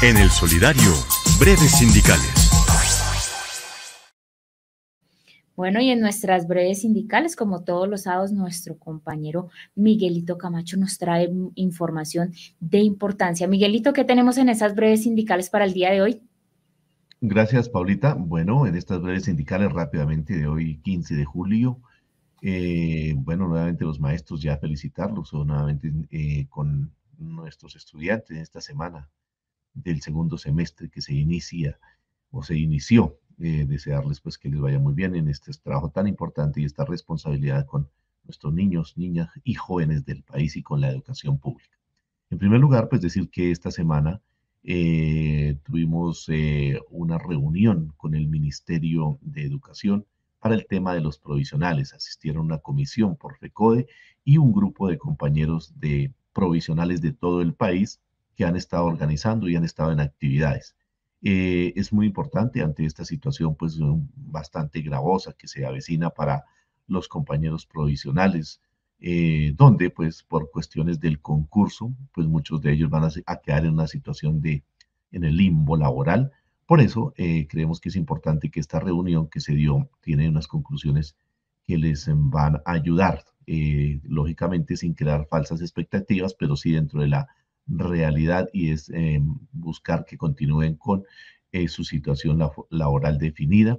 En el Solidario, breves sindicales. Bueno, y en nuestras breves sindicales, como todos los sábados, nuestro compañero Miguelito Camacho nos trae información de importancia. Miguelito, ¿qué tenemos en esas breves sindicales para el día de hoy? Gracias, Paulita. Bueno, en estas breves sindicales rápidamente de hoy, 15 de julio, eh, bueno, nuevamente los maestros ya felicitarlos o nuevamente eh, con nuestros estudiantes en esta semana del segundo semestre que se inicia o se inició. Eh, desearles pues que les vaya muy bien en este trabajo tan importante y esta responsabilidad con nuestros niños, niñas y jóvenes del país y con la educación pública. En primer lugar, pues decir que esta semana eh, tuvimos eh, una reunión con el Ministerio de Educación para el tema de los provisionales. Asistieron una comisión por FECODE y un grupo de compañeros de provisionales de todo el país que han estado organizando y han estado en actividades. Eh, es muy importante ante esta situación pues bastante gravosa que se avecina para los compañeros provisionales, eh, donde pues por cuestiones del concurso, pues muchos de ellos van a, quedar en una situación de, en el limbo laboral. Por eso eh, creemos que es importante que esta reunión que se dio tiene unas conclusiones que les van a ayudar, lógicamente sin crear falsas expectativas, pero sí dentro de la realidad y es eh, buscar que continúen con eh, su situación laboral definida.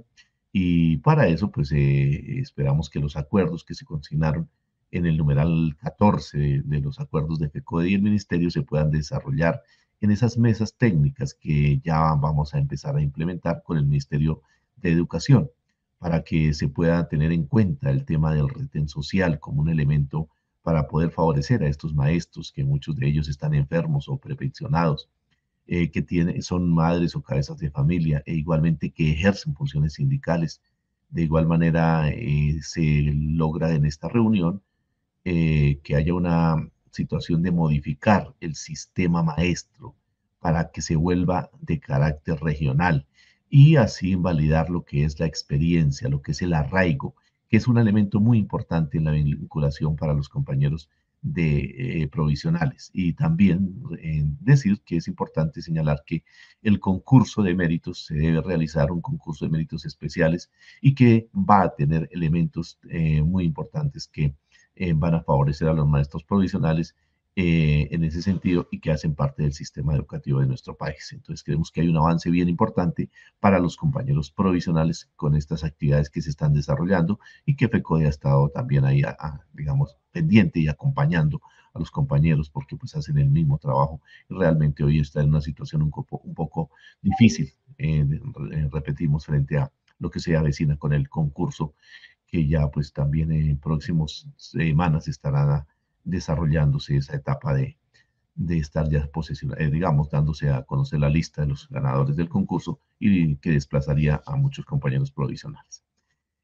Y para eso, pues eh, esperamos que los acuerdos que se consignaron en el numeral 14 de, los acuerdos de FECODE y el Ministerio se puedan desarrollar en esas mesas técnicas que ya vamos a empezar a implementar con el Ministerio de Educación para que se pueda tener en cuenta el tema del retén social como un elemento para poder favorecer a estos maestros, que muchos de ellos están enfermos o prepensionados, eh, que tienen, son madres o cabezas de familia, e igualmente que ejercen funciones sindicales. De igual manera, eh, se logra en esta reunión eh, que haya una situación de modificar el sistema maestro para que se vuelva de carácter regional y así invalidar lo que es la experiencia, lo que es el arraigo que es un elemento muy importante en la vinculación para los compañeros de eh, provisionales. Y también eh, decir que es importante señalar que el concurso de méritos se debe realizar, un concurso de méritos especiales, y que va a tener elementos eh, muy importantes que van a favorecer a los maestros provisionales eh, en ese sentido y que hacen parte del sistema educativo de nuestro país. Entonces creemos que hay un avance bien importante para los compañeros provisionales con estas actividades que se están desarrollando y que FECODE ha estado también ahí, digamos, pendiente y acompañando a los compañeros porque pues hacen el mismo trabajo y realmente hoy está en una situación un poco, un poco difícil, eh, repetimos, frente a lo que se avecina con el concurso que ya pues también en próximas semanas estará desarrollándose esa etapa de, de estar ya posicionado, eh, digamos, dándose a conocer la lista de los ganadores del concurso y que desplazaría a muchos compañeros provisionales.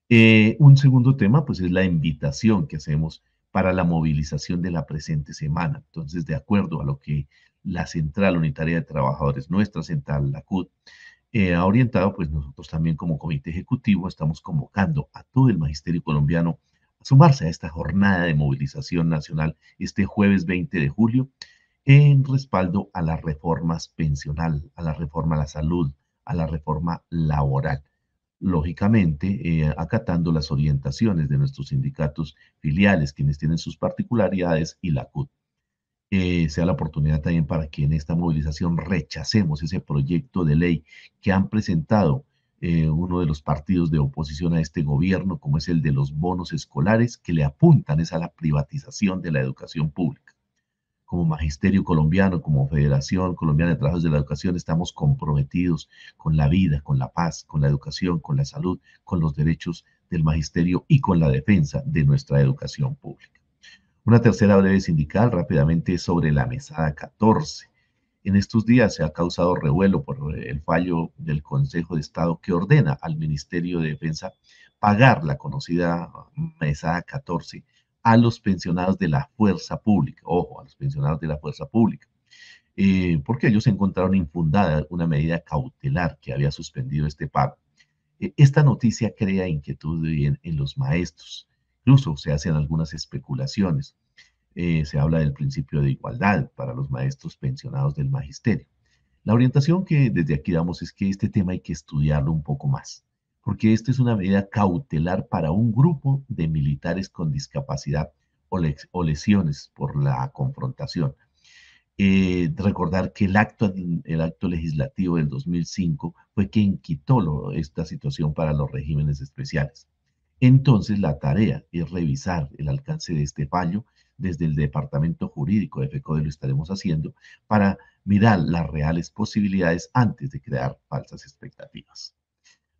Eh, un segundo tema, pues, es la invitación que hacemos para la movilización de la presente semana. Entonces, de acuerdo a lo que la Central Unitaria de Trabajadores, nuestra central, la CUT, eh, ha orientado, pues nosotros también como comité ejecutivo estamos convocando a todo el magisterio colombiano sumarse a esta jornada de movilización nacional este jueves 20 de julio en respaldo a las reformas pensional, a la reforma a la salud, a la reforma laboral. Lógicamente, eh, acatando las orientaciones de nuestros sindicatos filiales, quienes tienen sus particularidades, y la CUT. Eh, sea la oportunidad también para que en esta movilización rechacemos ese proyecto de ley que han presentado eh, uno de los partidos de oposición a este gobierno, como es el de los bonos escolares, que le apuntan es a la privatización de la educación pública. Como Magisterio Colombiano, como Federación Colombiana de Trabajos de la Educación, estamos comprometidos con la vida, con la paz, con la educación, con la salud, con los derechos del magisterio y con la defensa de nuestra educación pública. Una tercera breve sindical rápidamente sobre la mesada 14 en estos días se ha causado revuelo por el fallo del Consejo de Estado que ordena al Ministerio de Defensa pagar la conocida mesada 14 a los pensionados de la fuerza pública, ojo, a los pensionados de la fuerza pública, eh, porque ellos encontraron infundada una medida cautelar que había suspendido este pago. Eh, esta noticia crea inquietud en los maestros, incluso se hacen algunas especulaciones. Eh, se habla del principio de igualdad para los maestros pensionados del magisterio. La orientación que desde aquí damos es que este tema hay que estudiarlo un poco más, porque esta es una medida cautelar para un grupo de militares con discapacidad o, lesiones por la confrontación. Eh, recordar que el acto, el acto legislativo del 2005 fue quien quitó esta situación para los regímenes especiales. Entonces, la tarea es revisar el alcance de este fallo. Desde el Departamento Jurídico de FECODE lo estaremos haciendo para mirar las reales posibilidades antes de crear falsas expectativas.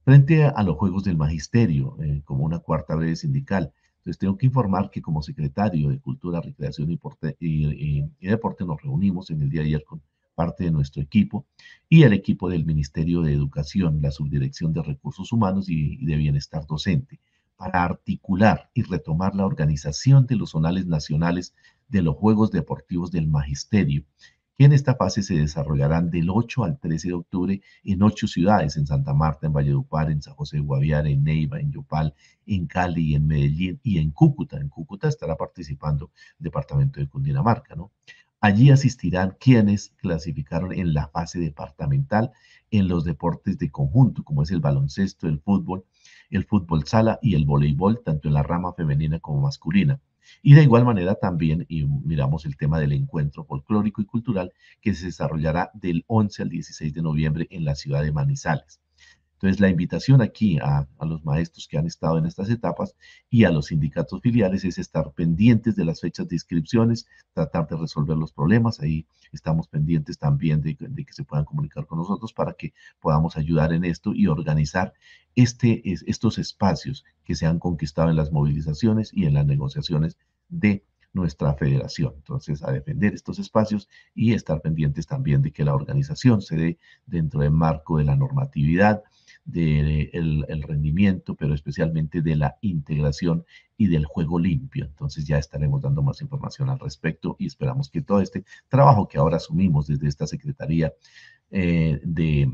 Frente a los Juegos del Magisterio, eh, como una cuarta breve sindical, entonces tengo que informar que como secretario de Cultura, Recreación y, Deporte nos reunimos en el día de ayer con parte de nuestro equipo y el equipo del Ministerio de Educación, la Subdirección de Recursos Humanos y, y de Bienestar Docente, para articular y retomar la organización de los zonales nacionales de los Juegos Deportivos del Magisterio que en esta fase se desarrollarán del 8 al 13 de octubre en ocho ciudades, en Santa Marta, en Valledupar, en San José de Guaviare, en Neiva, en Yopal, en Cali, en Medellín y en Cúcuta. En Cúcuta estará participando el departamento de Cundinamarca, ¿no? Allí asistirán quienes clasificaron en la fase departamental en los deportes de conjunto, como es el baloncesto, el fútbol, el fútbol sala y el voleibol, tanto en la rama femenina como masculina. Y de igual manera también y miramos el tema del encuentro folclórico y cultural que se desarrollará del 11 al 16 de noviembre en la ciudad de Manizales. Entonces, la invitación aquí a, los maestros que han estado en estas etapas y a los sindicatos filiales es estar pendientes de las fechas de inscripciones, tratar de resolver los problemas. Ahí estamos pendientes también de, que se puedan comunicar con nosotros para que podamos ayudar en esto y organizar este, estos espacios que se han conquistado en las movilizaciones y en las negociaciones de nuestra federación. Entonces, a defender estos espacios y estar pendientes también de que la organización se dé dentro del marco de la normatividad, del el rendimiento, pero especialmente de la integración y del juego limpio. Entonces ya estaremos dando más información al respecto y esperamos que todo este trabajo que ahora asumimos desde esta Secretaría eh, de,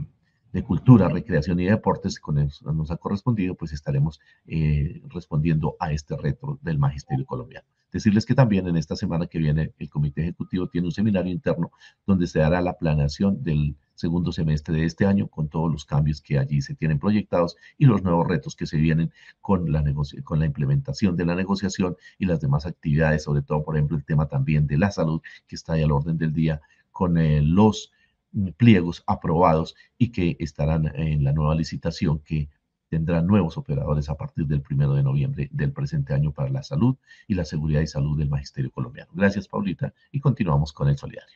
de Cultura, Recreación y Deportes, con eso nos ha correspondido, pues estaremos eh, respondiendo a este reto del Magisterio Colombiano. Decirles que también en esta semana que viene el Comité Ejecutivo tiene un seminario interno donde se hará la planeación del segundo semestre de este año con todos los cambios que allí se tienen proyectados y los nuevos retos que se vienen con la, con la implementación de la negociación y las demás actividades, sobre todo, por ejemplo, el tema también de la salud que está ahí al orden del día con eh, los pliegos aprobados y que estarán en la nueva licitación que tendrá nuevos operadores a partir del primero de noviembre del presente año para la salud y la seguridad y salud del magisterio colombiano. Gracias, Paulita, y continuamos con el solidario.